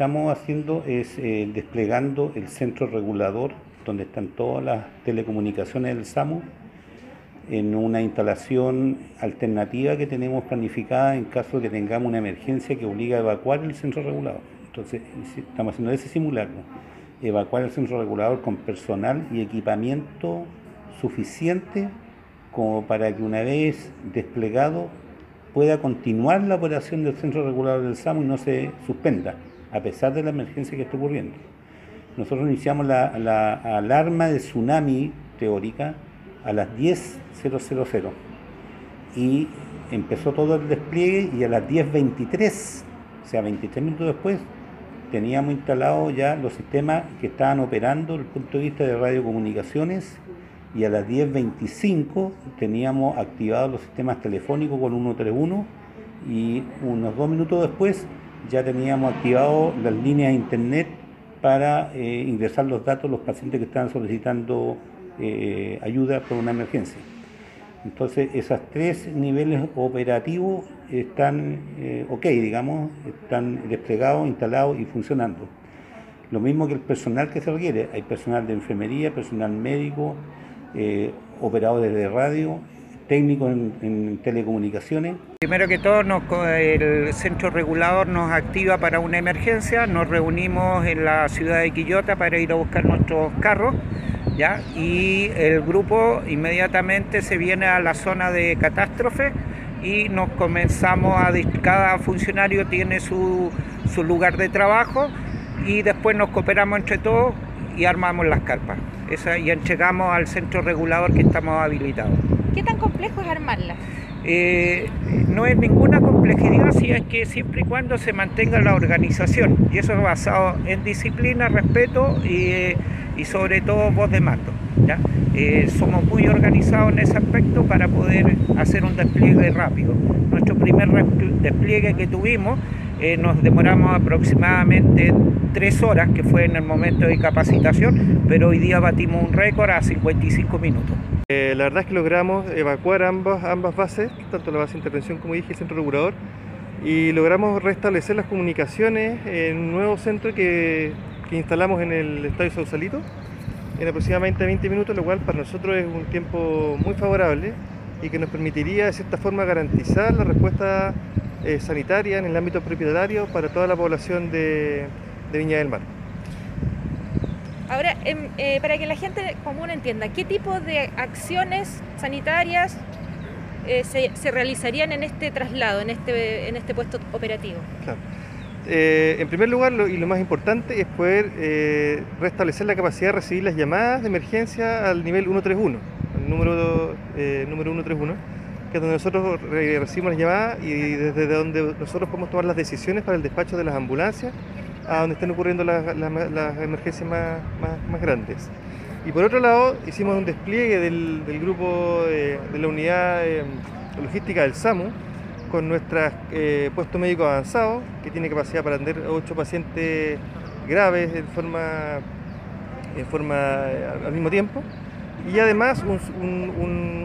estamos haciendo es eh, desplegando el centro regulador, donde están todas las telecomunicaciones del SAMU, en una instalación alternativa que tenemos planificada en caso de que tengamos una emergencia que obliga a evacuar el centro regulador. Entonces, estamos haciendo ese simulacro, evacuar el centro regulador con personal y equipamiento suficiente como para que una vez desplegado pueda continuar la operación del centro regulador del SAMU y no se suspenda, a pesar de la emergencia que está ocurriendo. Nosotros iniciamos la, la alarma de tsunami teórica a las 10.000 y empezó todo el despliegue y a las 10.23, o sea, 23 minutos después, teníamos instalados ya los sistemas que estaban operando desde el punto de vista de radiocomunicaciones y a las 10.25 teníamos activados los sistemas telefónicos con 131 y unos dos minutos después ya teníamos activado las líneas de internet para eh, ingresar los datos de los pacientes que estaban solicitando eh, ayuda por una emergencia. Entonces, esos tres niveles operativos están eh, ok, digamos, están desplegados, instalados y funcionando. Lo mismo que el personal que se requiere. Hay personal de enfermería, personal médico, operadores de radio, técnicos en, telecomunicaciones. Primero que todo, el centro regulador nos activa para una emergencia. Nos reunimos en la ciudad de Quillota para ir a buscar nuestros carros y el grupo inmediatamente se viene a la zona de catástrofe y nos comenzamos a... Cada funcionario tiene su, lugar de trabajo y después nos cooperamos entre todos y armamos las carpas y entregamos al centro regulador que estamos habilitados. ¿Qué tan complejo es armarla? Eh, no es ninguna complejidad si es que siempre y cuando se mantenga la organización y eso es basado en disciplina, respeto y y sobre todo voz de mando. Eh, somos muy organizados en ese aspecto para poder hacer un despliegue rápido. Nuestro primer despliegue que tuvimos eh, nos demoramos aproximadamente tres horas, que fue en el momento de capacitación, pero hoy día batimos un récord a 55 minutos. Eh, la verdad es que logramos evacuar ambas, ambas bases, tanto la base de intervención como dije, el centro regulador, y logramos restablecer las comunicaciones en un nuevo centro que que instalamos en el Estadio Sausalito en aproximadamente 20 minutos, lo cual para nosotros es un tiempo muy favorable y que nos permitiría de cierta forma garantizar la respuesta eh, sanitaria en el ámbito propietario para toda la población de, Viña del Mar. Ahora, em, eh, para que la gente común entienda, ¿qué tipo de acciones sanitarias eh, se, se, realizarían en este traslado, en este, en este puesto operativo? Claro. Eh, en primer lugar, y lo más importante, es poder eh, restablecer la capacidad de recibir las llamadas de emergencia al nivel 131, el número, número 131, que donde nosotros recibimos las llamadas y desde donde nosotros podemos tomar las decisiones para el despacho de las ambulancias a donde estén ocurriendo las, emergencias más, grandes. Y por otro lado, hicimos un despliegue del, grupo de la unidad logística del SAMU, con nuestro eh, puesto médico avanzado, que tiene capacidad para atender a 8 pacientes graves en forma, en forma eh, al mismo tiempo. Y además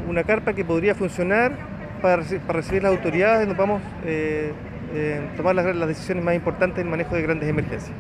una carpa que podría funcionar para, recibir las autoridades donde vamos a eh, tomar las decisiones más importantes en manejo de grandes emergencias.